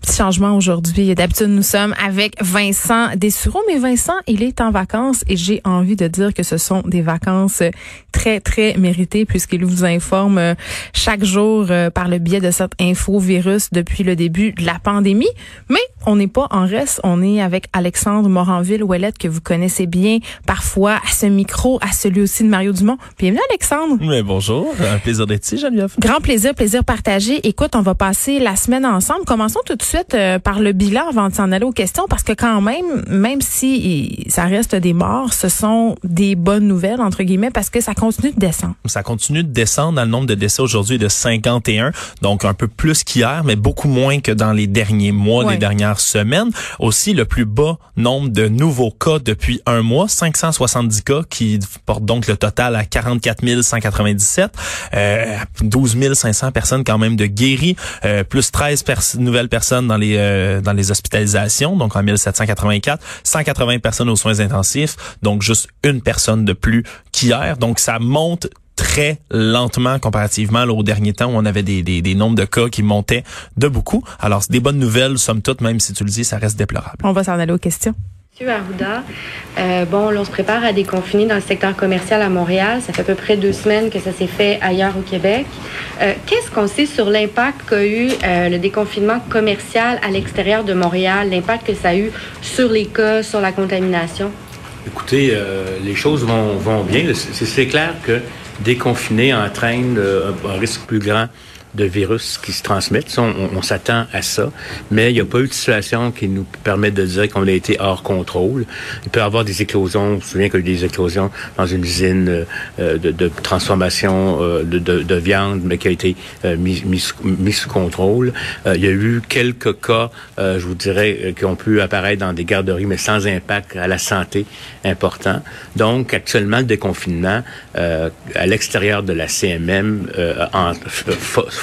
Petit changement aujourd'hui. D'habitude, nous sommes avec Vincent Dessureau, mais Vincent, il est en vacances et j'ai envie de dire que ce sont des vacances très, très méritées puisqu'il vous informe euh, chaque jour euh, par le biais de cette info virus depuis le début de la pandémie. Mais on n'est pas en reste. On est avec Alexandre Moranville-Ouellette que vous connaissez bien parfois à ce micro, à celui aussi de Mario Dumont. Bienvenue, Alexandre. Mais bonjour. Un plaisir d'être ici, Geneviève. Grand plaisir, plaisir partagé. Écoute, on va passer la semaine ensemble. Commençons tout de suite euh, par le bilan avant de s'en aller aux questions parce que quand même, même si ça reste des morts, ce sont des bonnes nouvelles, entre guillemets, parce que ça continue de descendre. Ça continue de descendre. Le nombre de décès aujourd'hui de 51, donc un peu plus qu'hier, mais beaucoup moins que dans les derniers mois, les dernières semaines. Aussi, le plus bas nombre de nouveaux cas depuis un mois, 570 cas, qui porte donc le total à 44 197. Euh, 12 500 personnes quand même de guéris, euh, plus 13 nouvelles personnes dans les euh, dans les hospitalisations, donc en 1784, 180 personnes aux soins intensifs, donc juste une personne de plus qu'hier. Donc ça monte très lentement comparativement là, au dernier temps où on avait des, des, des, nombres de cas qui montaient de beaucoup. Alors, c'est des bonnes nouvelles, somme toute, même si tu le dis, ça reste déplorable. On va s'en aller aux questions. Monsieur Arruda, euh, bon, on se prépare à déconfiner dans le secteur commercial à Montréal. Ça fait à peu près deux semaines que ça s'est fait ailleurs au Québec. Euh, Qu'est-ce qu'on sait sur l'impact qu'a eu euh, le déconfinement commercial à l'extérieur de Montréal, l'impact que ça a eu sur les cas, sur la contamination? Écoutez, euh, les choses vont, vont bien. C'est clair que déconfiner entraîne un risque plus grand de virus qui se transmettent. On, s'attend à ça, mais il n'y a pas eu de situation qui nous permet de dire qu'on a été hors contrôle. Il peut y avoir des éclosions. Je me souviens qu'il y a eu des éclosions dans une usine euh, de, de, transformation euh, de, de, de, viande, mais qui a été euh, mis, mis, mis, sous contrôle. Euh, il y a eu quelques cas, euh, je vous dirais, qui ont pu apparaître dans des garderies, mais sans impact à la santé important. Donc, actuellement, le déconfinement à l'extérieur de la CMM en,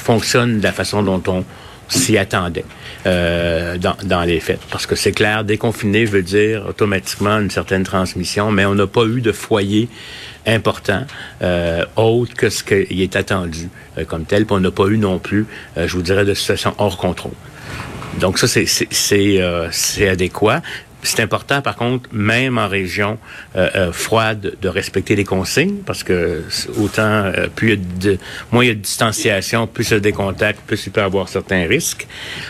fonctionne de la façon dont on s'y attendait euh, dans, dans, les faits. Parce que c'est clair, déconfiner veut dire automatiquement une certaine transmission, mais on n'a pas eu de foyer important euh, autre que ce qui est attendu euh, comme tel, puis on n'a pas eu non plus, euh, je vous dirais, de situation hors contrôle. Donc ça, c'est c'est adéquat. C'est important, par contre, même en région euh, euh, froide, de respecter les consignes, parce que autant euh, plus de, moins il y a de distanciation, plus il y a des contacts, plus il peut y avoir certains risques.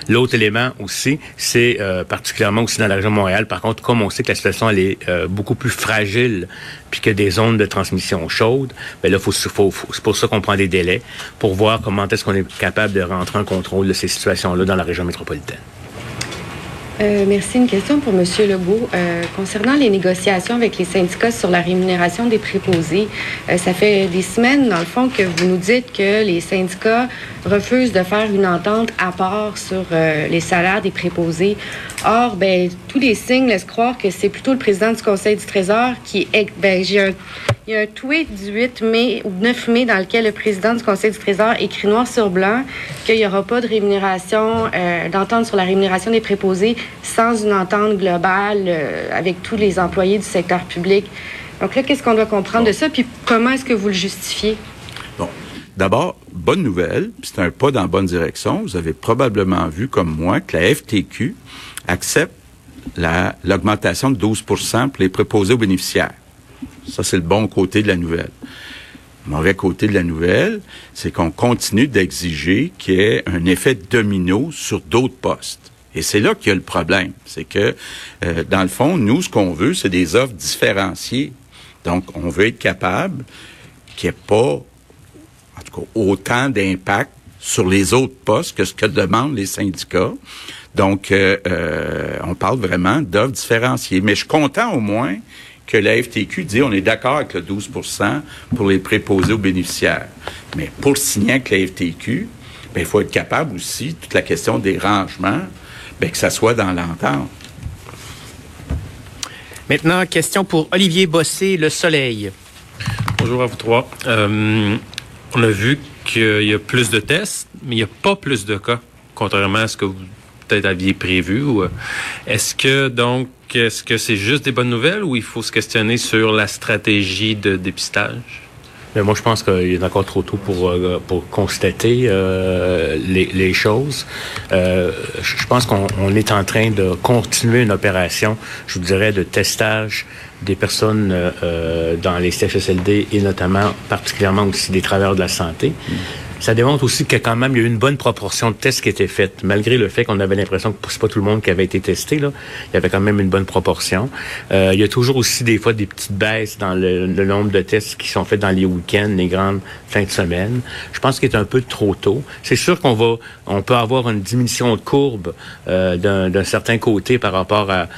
L'autre élément aussi, c'est euh, particulièrement aussi dans la région de Montréal, par contre, comme on sait que la situation elle est euh, beaucoup plus fragile, puis que des zones de transmission chaudes, ben là, faut, faut, faut c'est pour ça qu'on prend des délais pour voir comment est-ce qu'on est capable de rentrer en contrôle de ces situations-là dans la région métropolitaine. Euh, merci. Une question pour M. Legault. Euh, concernant les négociations avec les syndicats sur la rémunération des préposés, euh, ça fait des semaines, dans le fond, que vous nous dites que les syndicats refusent de faire une entente à part sur les salaires des préposés. Or, ben, tous les signes laissent croire que c'est plutôt le président du Conseil du Trésor qui est... Ben, j'ai un, il y a un tweet du 8 mai ou 9 mai dans lequel le président du Conseil du Trésor écrit noir sur blanc qu'il n'y aura pas de rémunération, euh, d'entente sur la rémunération des préposés sans une entente globale euh, avec tous les employés du secteur public. Donc là, qu'est-ce qu'on doit comprendre bon. de ça? Puis comment est-ce que vous le justifiez? Bon. D'abord, bonne nouvelle, c'est un pas dans la bonne direction. Vous avez probablement vu, comme moi, que la FTQ accepte l'augmentation de 12% pour les préposés aux bénéficiaires. Ça, c'est le bon côté de la nouvelle. Le mauvais côté de la nouvelle, c'est qu'on continue d'exiger qu'il y ait un effet domino sur d'autres postes. Et c'est là qu'il y a le problème. C'est que, euh, dans le fond, nous, ce qu'on veut, c'est des offres différenciées. Donc, on veut être capable qu'il n'y ait pas, en tout cas, autant d'impact sur les autres postes que ce que demandent les syndicats. Donc, euh, euh, on parle vraiment d'offres différenciées. Mais je suis content au moins que la FTQ dit on est d'accord avec le 12% pour les préposés aux bénéficiaires. Mais pour signer avec la FTQ, ben, il faut être capable aussi, toute la question des rangements, ben, que ça soit dans l'entente. Maintenant, question pour Olivier Bossé, Le Soleil. Bonjour à vous trois. Euh, on a vu qu'il y a plus de tests, mais il n'y a pas plus de cas, contrairement à ce que vous peut-être aviez prévu. Est-ce que donc est-ce que c'est juste des bonnes nouvelles ou il faut se questionner sur la stratégie de dépistage? Mais moi, je pense qu'il est encore trop tôt pour, euh, pour constater euh, les, les, choses. Euh, je pense qu'on est en train de continuer une opération, je vous dirais, de testage des personnes euh, dans les CHSLD et notamment, particulièrement aussi des travailleurs de la santé. Ça démontre aussi que quand même, il y a eu une bonne proportion de tests qui étaient faits, malgré le fait qu'on avait l'impression que c'est pas tout le monde qui avait été testé. Là. Il y avait quand même une bonne proportion. Euh, il y a toujours aussi des fois des petites baisses dans le, nombre de tests qui sont faits dans les week-ends, les grandes fins de semaine. Je pense qu'il est un peu trop tôt. C'est sûr qu'on va, on peut avoir une diminution de courbe euh, d'un certain côté par rapport à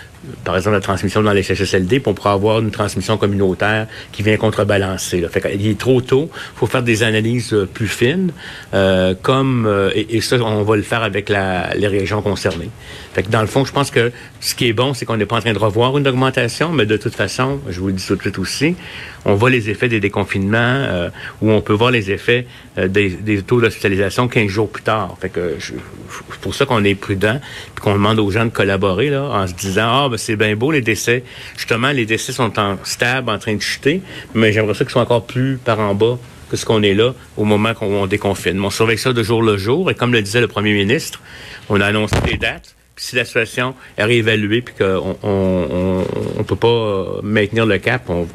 par exemple, la transmission dans les CHSLD, pour pouvoir avoir une transmission communautaire qui vient contrebalancer. Là. Fait il est trop tôt. Il faut faire des analyses euh, plus fines, euh, comme euh, et, ça, on va le faire avec les régions concernées. Fait que dans le fond, je pense que ce qui est bon, c'est qu'on n'est pas en train de revoir une augmentation, mais de toute façon, je vous le dis tout de suite aussi, on voit les effets des déconfinements, euh, où on peut voir les effets euh, des, taux d'hospitalisation 15 jours plus tard. C'est pour ça qu'on est prudent, puis qu'on demande aux gens de collaborer en se disant ah ben c'est bien beau les décès. Justement, les décès sont en stable, en train de chuter, mais j'aimerais ça qu'ils soient encore plus par en bas que ce qu'on est là au moment qu'on déconfine. On surveille ça de jour le jour, et comme le disait le premier ministre, on a annoncé des dates si la situation est réévaluée puis qu'on on, on, peut pas maintenir le cap, on,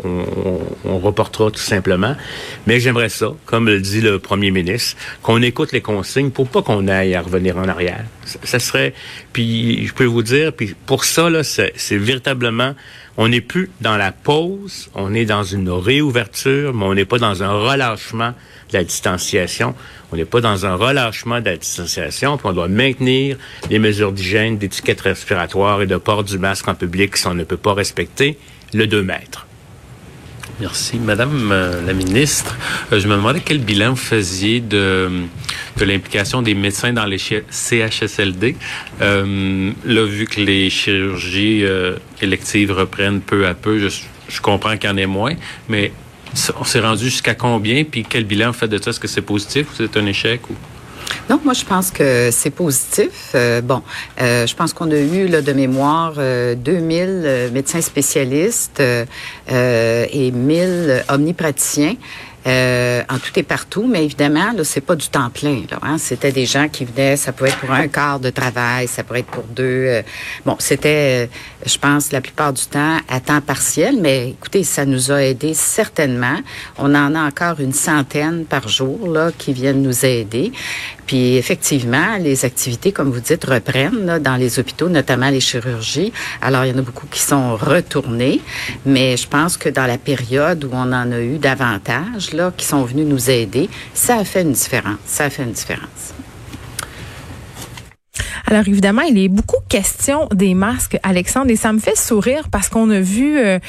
on, reportera tout simplement. Mais j'aimerais ça, comme le dit le premier ministre, qu'on écoute les consignes pour pas qu'on aille à revenir en arrière. Ça, serait, puis je peux vous dire, puis pour ça là, c'est véritablement, on n'est plus dans la pause, on est dans une réouverture, mais on n'est pas dans un relâchement de la distanciation. On n'est pas dans un relâchement de la distanciation, puis on doit maintenir les mesures d'hygiène, d'étiquette respiratoire et de port du masque en public si on ne peut pas respecter le 2 mètres. Merci. Madame euh, la ministre, euh, je me demandais quel bilan vous faisiez de, de l'implication des médecins dans les CHSLD. Euh, là, vu que les chirurgies électives reprennent peu à peu, je, je comprends qu'il y en ait moins, mais on s'est rendu jusqu'à combien? Puis quel bilan fait de ça? Est-ce que c'est positif ou c'est un échec? Ou? Non, moi je pense que c'est positif. Euh, bon, euh, je pense qu'on a eu là, de mémoire euh, 2000 médecins spécialistes euh, et 1000 omnipraticiens. Euh, en tout et partout, mais évidemment, là, c'est pas du temps plein. Là, hein? C'était des gens qui venaient, ça pouvait être pour un quart de travail, ça pourrait être pour deux. Euh, bon, c'était, euh, je pense, la plupart du temps à temps partiel, mais écoutez, ça nous a aidé certainement. On en a encore une centaine par jour là qui viennent nous aider. Puis effectivement, les activités, comme vous dites, reprennent là, dans les hôpitaux, notamment les chirurgies. Alors, il y en a beaucoup qui sont retournés, mais je pense que dans la période où on en a eu davantage, là, qui sont venus nous aider, ça a fait une différence. Ça a fait une différence. Alors évidemment, il est beaucoup question des masques, Alexandre, et ça me fait sourire parce qu'on a vu euh,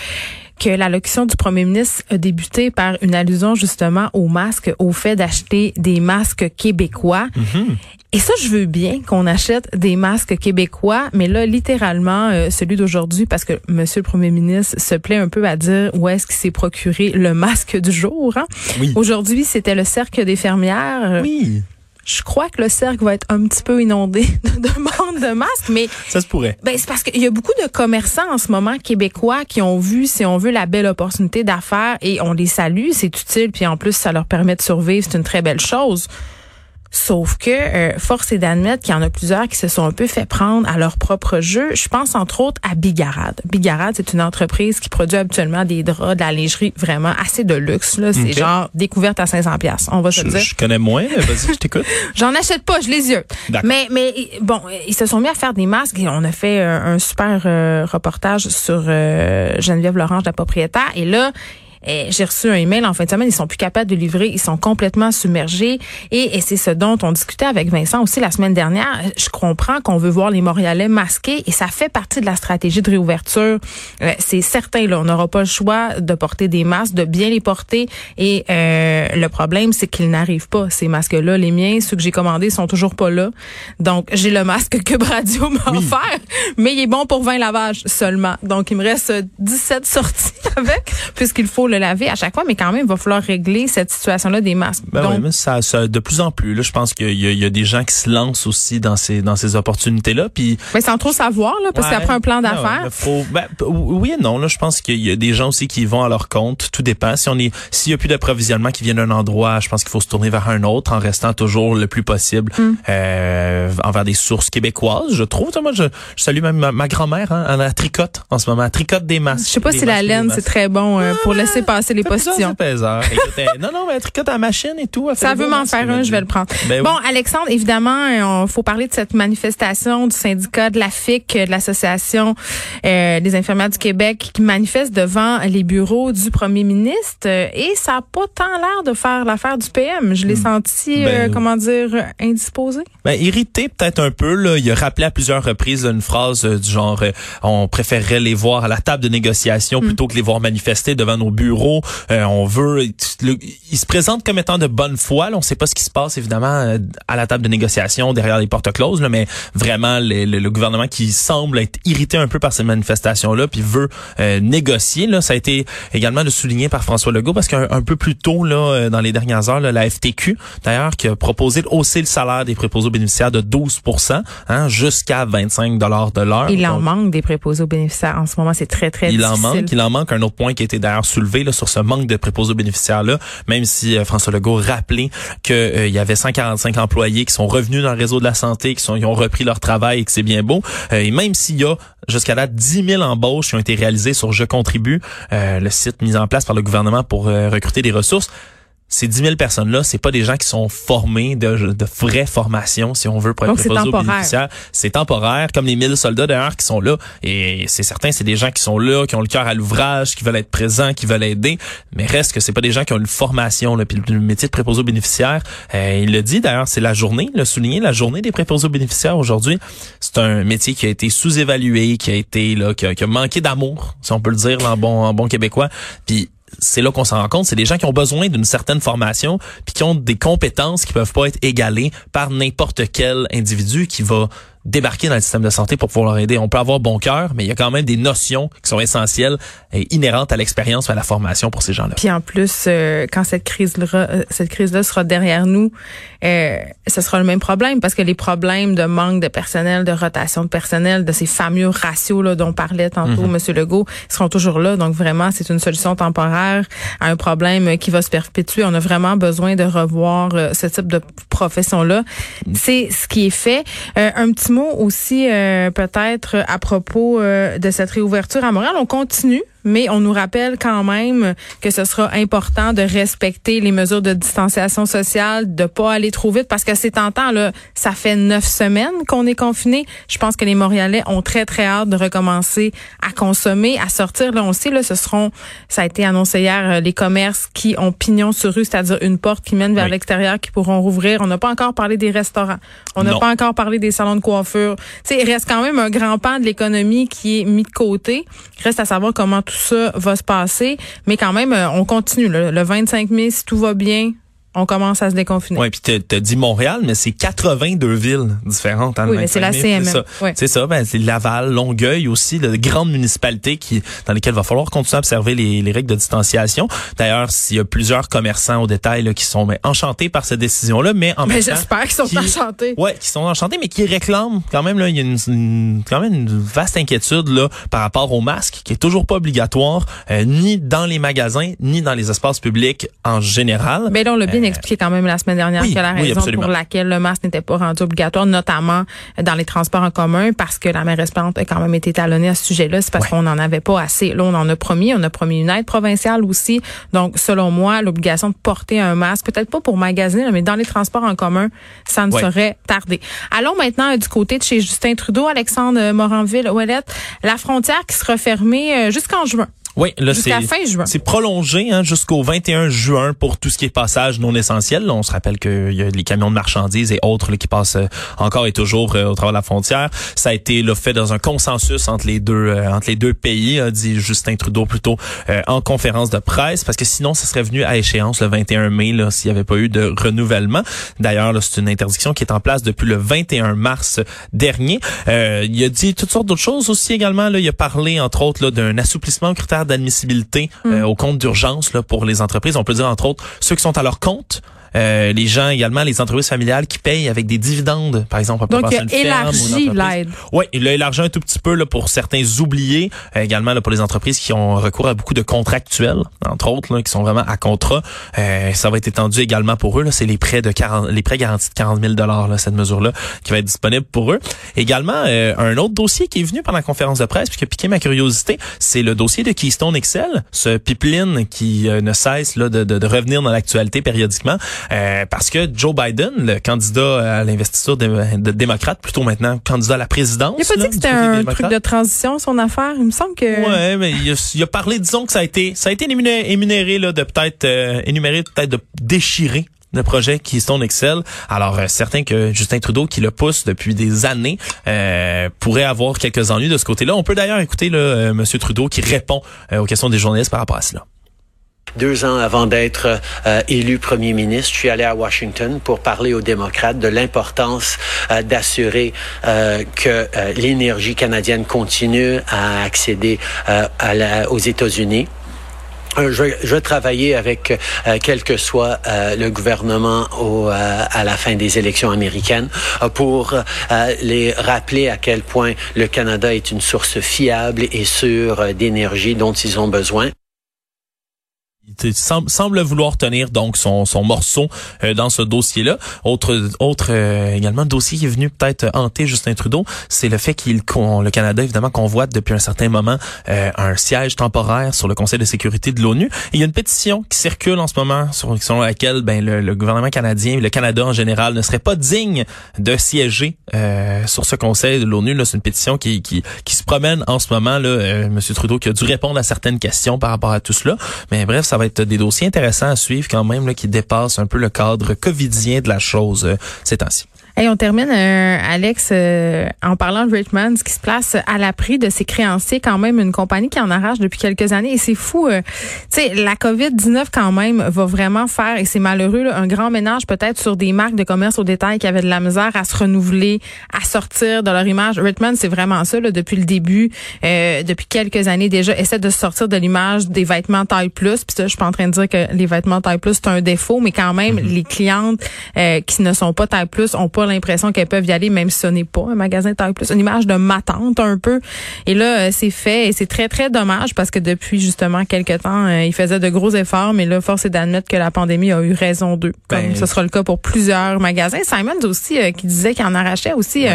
que l'allocution du premier ministre a débuté par une allusion justement aux masques, au fait d'acheter des masques québécois. Mm-hmm. Et ça, je veux bien qu'on achète des masques québécois, mais là, littéralement, euh, celui d'aujourd'hui, parce que Monsieur le Premier ministre se plaît un peu à dire où est-ce qu'il s'est procuré le masque du jour. Hein? Oui. Aujourd'hui, c'était le cercle des fermières. Oui je crois que le cercle va être un petit peu inondé de demandes de masques, mais ça se pourrait. Ben c'est parce qu'il y a beaucoup de commerçants en ce moment québécois qui ont vu, si on veut, la belle opportunité d'affaires et on les salue, c'est utile, puis en plus ça leur permet de survivre, c'est une très belle chose. Sauf que euh, force est d'admettre qu'il y en a plusieurs qui se sont un peu fait prendre à leur propre jeu. Je pense entre autres à Bigarade. Bigarade, c'est une entreprise qui produit habituellement des draps, de la lingerie vraiment assez de luxe. Là, c'est genre découverte à 500 pièces. On va se dire. Je connais moins. Vas-y, je t'écoute. J'en achète pas, je les yeux. Mais mais bon, ils se sont mis à faire des masques et on a fait un, super euh, reportage sur euh, Geneviève Lorange, la propriétaire. Et là, j'ai reçu un email en fin de semaine, ils sont plus capables de livrer, ils sont complètement submergés et, c'est ce dont on discutait avec Vincent aussi la semaine dernière. Je comprends qu'on veut voir les Montréalais masqués et ça fait partie de la stratégie de réouverture. Euh, c'est certain là, on n'aura pas le choix de porter des masques, de bien les porter et euh, le problème c'est qu'ils n'arrivent pas ces masques-là. Les miens, ceux que j'ai commandés sont toujours pas là. Donc j'ai le masque que Radio m'a offert, mais il est bon pour 20 lavages seulement. Donc il me reste 17 sorties avec puisqu'il faut le laver à chaque fois, mais quand même, il va falloir régler cette situation-là des masques. Ben Donc, oui, mais ça, ça, de plus en plus, là, je pense qu'il y, y a des gens qui se lancent aussi dans ces, dans ces opportunités-là. Puis ben, sans trop savoir, là, parce Ouais. qu'après un plan d'affaires, ouais, ben, oui et non. Là, je pense qu'il y a des gens aussi qui vont à leur compte. Tout dépend. Si on est, s'il y a plus d'approvisionnement qui vient d'un endroit, je pense qu'il faut se tourner vers un autre en restant toujours le plus possible Mm. euh, envers des sources québécoises. Je trouve. Moi, je, je salue même ma, ma grand-mère. Hein, elle tricote en ce moment. Elle tricote des masques. je sais pas si la laine, c'est très bon euh, pour laisser passer les postillons. Écoute, elle- non, non, mais tricote à la machine et tout. Ça veut m'en faire un, je vais le prendre. Ben bon, oui. Alexandre, évidemment, il faut parler de cette manifestation du syndicat de la FIC, de l'Association euh, des infirmières du Québec, qui manifeste devant les bureaux du premier ministre. euh, et ça n'a pas tant l'air de faire l'affaire du PM. Je l'ai senti, euh, Ben, comment dire, indisposé. Ben, irrité peut-être un peu. Là. Il a rappelé à plusieurs reprises là, une phrase euh, du genre euh, on préférerait les voir à la table de négociation plutôt que les voir manifester devant nos bureaux. Euh, on veut. le- il se présente comme étant de bonne foi. Là. On ne sait pas ce qui se passe évidemment euh, à la table de négociation derrière les portes closes, là, mais vraiment le, le- le gouvernement qui semble être irrité un peu par ces manifestations-là, puis veut euh, négocier. Là, ça a été également de souligné par François Legault parce qu'un un peu plus tôt là, euh, dans les dernières heures, là, la FTQ d'ailleurs qui a proposé de hausser le salaire des préposés aux bénéficiaires de 12 hein, jusqu'à 25 dollars de l'heure. Il en Donc, manque des préposés aux bénéficiaires. En ce moment, c'est très, très il en difficile. manque, il en manque un autre point qui été d'ailleurs soulevé sur ce manque de préposés aux bénéficiaires là, même si euh, François Legault rappelait que euh, y avait 145 employés qui sont revenus dans le réseau de la santé, qui ont repris leur travail et que c'est bien beau, Euh, et même s'il y a jusqu'à là 10 000 embauches qui ont été réalisées sur Je contribue, le site mis en place par le gouvernement pour recruter des ressources. Ces 10 000 personnes-là, c'est pas des gens qui sont formés de, de vraies formations, si on veut, pour être préposés aux temporaire. bénéficiaires. C'est temporaire, comme les 1000 soldats d'ailleurs qui sont là. Et c'est certain, c'est des gens qui sont là, qui ont le cœur à l'ouvrage, qui veulent être présents, qui veulent aider. Mais reste que c'est pas des gens qui ont une formation. Là. Puis le métier de préposé aux bénéficiaires, euh, il le dit d'ailleurs, c'est la journée, le souligné, la journée des préposés aux bénéficiaires aujourd'hui. C'est un métier qui a été sous-évalué, qui a été là, qui a, qui a manqué d'amour, si on peut le dire là, en bon, en bon québécois. Puis c'est là qu'on s'en rend compte, c'est des gens qui ont besoin d'une certaine formation, puis qui ont des compétences qui peuvent pas être égalées par n'importe quel individu qui va débarquer dans le système de santé pour pouvoir leur aider. On peut avoir bon cœur, mais il y a quand même des notions qui sont essentielles et inhérentes à l'expérience et à la formation pour ces gens-là. Puis en plus, euh, quand cette crise-là, euh, cette crise-là sera derrière nous, euh, ce sera le même problème parce que les problèmes de manque de personnel, de rotation de personnel, de ces fameux ratios là dont parlait tantôt Mhm. Monsieur Legault, seront toujours là. Donc vraiment, c'est une solution temporaire à un problème qui va se perpétuer. On a vraiment besoin de revoir euh, ce type de C'est ce qui est fait. Euh, un petit mot aussi euh, peut-être à propos euh, de cette réouverture à Montréal. On continue mais on nous rappelle quand même que ce sera important de respecter les mesures de distanciation sociale, de pas aller trop vite parce que c'est tentant là. Ça fait neuf semaines qu'on est confiné. Je pense que les Montréalais ont très très hâte de recommencer à consommer, à sortir. Là, on sait là, ce seront, ça a été annoncé hier, euh, les commerces qui ont pignon sur rue, c'est-à-dire une porte qui mène vers Oui. l'extérieur, qui pourront rouvrir. On n'a pas encore parlé des restaurants. On n'a pas encore parlé des salons de coiffure. Tu sais, il reste quand même un grand pan de l'économie qui est mis de côté. Reste à savoir comment tout ça va se passer. Mais quand même, euh, on continue. Le 25 mai, si tout va bien, on commence à se déconfiner. Ouais, puis t'as- t'as dit Montréal, mais c'est 82 villes différentes. hein, le Oui, mais c'est la 25 mai, CMM. C'est ça, Ouais. c'est ça ben, c'est Laval, Longueuil aussi, de grandes municipalités qui dans lesquelles il va falloir continuer à observer les, les règles de distanciation. D'ailleurs, s'il y a plusieurs commerçants au détail là, qui sont ben, enchantés par cette décision-là, mais en Mais même temps... j'espère qu'ils sont qui- enchantés. Ouais, qui sont enchantés, mais qui réclament quand même là, il y a une, une- quand même une vaste inquiétude là par rapport au masque, qui est toujours pas obligatoire, euh, ni dans les magasins, ni dans les espaces publics en général. Mais là, on l'a bien Euh, expliqué quand même la semaine dernière oui, que la oui, raison absolument. pour laquelle le masque n'était pas rendu obligatoire, notamment dans les transports en commun, parce que la mairesse Plante a quand même été talonnée à ce sujet-là, c'est parce Ouais. qu'on n'en avait pas assez. Là, on en a promis, on a promis une aide provinciale aussi. Donc, selon moi, l'obligation de porter un masque, peut-être pas pour magasiner, mais dans les transports en commun, ça ne Ouais. saurait tarder. Allons maintenant euh, du côté de chez Justin Trudeau, Alexandre Moranville-Ouellette, la frontière qui sera fermée euh, jusqu'en juin. Oui, là c'est fin juin. c'est prolongé hein, jusqu'au 21 juin pour tout ce qui est passage non essentiel. Là, on se rappelle qu'il y a les camions de marchandises et autres là, qui passent euh, encore et toujours euh, au travers de la frontière. Ça a été là, fait dans un consensus entre les deux euh, entre les deux pays, a dit Justin Trudeau plutôt euh, en conférence de presse, parce que sinon ça serait venu à échéance le 21 mai là s'il n'y avait pas eu de renouvellement. D'ailleurs, là, c'est une interdiction qui est en place depuis le 21 mars dernier. Euh, il a dit toutes sortes d'autres choses aussi également. Là, il a parlé entre autres là, d'un assouplissement aux d'admissibilité euh, au compte d'urgence là, pour les entreprises. On peut dire entre autres ceux qui sont à leur compte, euh, les gens également, les entreprises familiales qui payent avec des dividendes, par exemple. Donc, il élargi l'aide. Oui, il a élargi un tout petit peu là, pour certains oubliés, euh, également là, pour les entreprises qui ont recours à beaucoup de contractuels, entre autres, là, qui sont vraiment à contrat. Euh, ça va être étendu également pour eux. C'est les prêts de 40, les prêts garantis de 40 000 là, cette mesure-là, qui va être disponible pour eux. Également, euh, un autre dossier qui est venu pendant la conférence de presse, puis qui a piqué ma curiosité, c'est le dossier de Keystone Excel, ce pipeline qui ne cesse là, de, de, de revenir dans l'actualité périodiquement. Euh, parce que Joe Biden, le candidat à l'investiture de, de, démocrate, plutôt maintenant candidat à la présidence. Il a pas dit que c'était un truc de transition, son affaire? Il me semble que. Ouais, mais il a, il a parlé, disons que ça a été, ça a été énuméré, là, de peut-être, euh, énuméré peut-être de déchirer le projet Keystone Excel. Alors, euh, certain que Justin Trudeau, qui le pousse depuis des années, euh, pourrait avoir quelques ennuis de ce côté-là. On peut d'ailleurs écouter là, euh, M. Trudeau qui répond aux questions des journalistes par rapport à cela. Deux ans avant d'être euh, élu premier ministre, je suis allé à Washington pour parler aux démocrates de l'importance euh, d'assurer euh, que l'énergie canadienne continue à accéder à la, aux États-Unis. Je, je vais travailler avec quel que soit le gouvernement au, à la fin des élections américaines pour les rappeler à quel point le Canada est une source fiable et sûre d'énergie dont ils ont besoin semble, semble, vouloir tenir donc son, son morceau euh, dans ce dossier-là. Autre, autre euh, également dossier qui est venu peut-être hanter Justin Trudeau, c'est le fait qu'il le Canada évidemment convoite depuis un certain moment euh, un siège temporaire sur le Conseil de sécurité de l'ONU. Il y a une pétition qui circule en ce moment sur, selon laquelle ben le, le gouvernement canadien, le Canada en général, ne serait pas digne de siéger sur ce Conseil de l'ONU. C'est une pétition qui, qui, qui se promène en ce moment. Là, Monsieur Trudeau qui a dû répondre à certaines questions par rapport à tout cela. Mais bref, ça va être des dossiers intéressants à suivre quand même qui dépassent un peu le cadre covidien de la chose euh, ces temps-ci. Et on termine, euh, Alex, euh, en parlant de Richmond, qui se place à l'abri de ses créanciers, quand même une compagnie qui en arrache depuis quelques années. Et c'est fou, euh, tu sais, la COVID-19 quand même va vraiment faire, et c'est malheureux, un grand ménage peut-être sur des marques de commerce au détail qui avaient de la misère à se renouveler, à sortir de leur image. Richmond, c'est vraiment ça, là, depuis le début, depuis quelques années déjà, essaie de sortir de l'image des vêtements taille plus. Puis ça, je suis pas en train de dire que les vêtements taille plus, c'est un défaut, mais quand même, mm-hmm. les clientes qui ne sont pas taille plus ont pas l'impression qu'elles peuvent y aller, même si ce n'est pas un magasin de taille plus. Une image de ma tante un peu. Et là, euh, c'est fait et c'est très, très dommage parce que depuis justement quelques temps, euh, ils faisaient de gros efforts, mais là, force est d'admettre que la pandémie a eu raison d'eux. Comme ben, ce sera le cas pour plusieurs magasins. Simons aussi, euh, qui disait qu'il en arrachait aussi,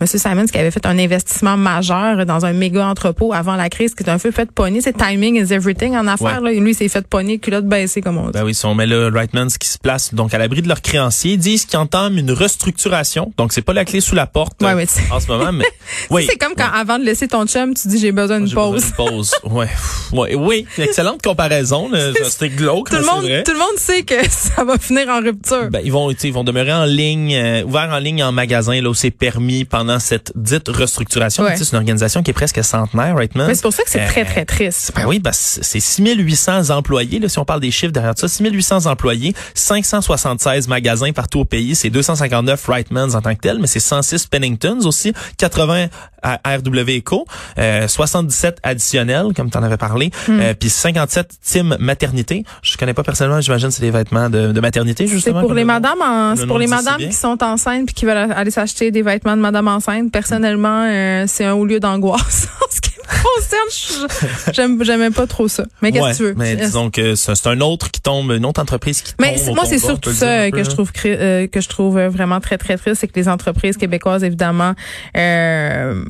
Monsieur Simons qui avait fait un investissement majeur dans un méga entrepôt avant la crise, qui est un peu fait pogner. C'est timing is everything en affaires. Là. Et lui, il s'est fait pogner, culotte baissée, comme on dit. Ben oui, si on met le Rightmans qui se place donc à l'abri de leurs créanciers, disent qu'ils entament une restructuration donc c'est pas la clé sous la porte ouais, en ce moment, mais oui. c'est comme quand avant de laisser ton chum, tu dis j'ai besoin d'une pause. Besoin pause. ouais. ouais. Oui, excellente comparaison. C'était glauque, tout le monde, vrai. Tout le monde sait que ça va finir en rupture. Ben, ils vont, ils vont demeurer en ligne, euh, ouverts en ligne en magasin là où c'est permis pendant cette dite restructuration. C'est une organisation qui est presque centenaire, right, man? c'est pour ça que c'est très très triste. Ben oui, ben c'est 6800 employés là si on parle des chiffres derrière ça, 6800 employés, 576 magasins partout au pays, c'est 259 Rightmans en tant que tel, mais c'est 106 Penningtons aussi, 80 à RW Eco, euh, 77 additionnels, comme tu en avais parlé, hmm. euh, puis 57 team maternité. Je connais pas personnellement, j'imagine c'est des vêtements de, de maternité, justement. C'est pour les madames, c'est pour les madames qui sont enceintes puis qui veulent aller s'acheter des vêtements de madame enceinte. Personnellement, euh, c'est un haut lieu d'angoisse. j'aime j'aime pas trop ça. Mais qu'est-ce que tu veux? Mais disons que c'est un autre qui tombe, une autre entreprise qui tombe. Mais moi c'est surtout ça que je trouve euh, que je trouve vraiment très très triste, c'est que les entreprises québécoises évidemment euh,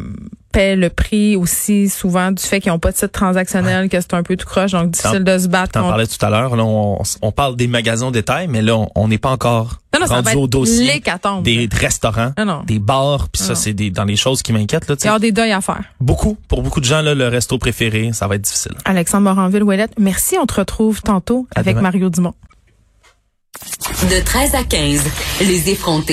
paient le prix aussi souvent du fait qu'ils n'ont pas de site transactionnel, que c'est un peu tout croche, donc difficile de se battre. T'en parlais tout à l'heure, là, on, parle des magasins de détail, mais là, on n'est pas encore non, non, rendu au dossier des restaurants, des bars, puis ça, c'est dans les choses qui m'inquiètent. Il y a des deuils à faire. Beaucoup. Pour beaucoup de gens, là, le resto préféré, ça va être difficile. Alexandre Moranville-Ouellette, merci. On te retrouve tantôt avec Mario Dumont. De 13 à 15, les effrontés.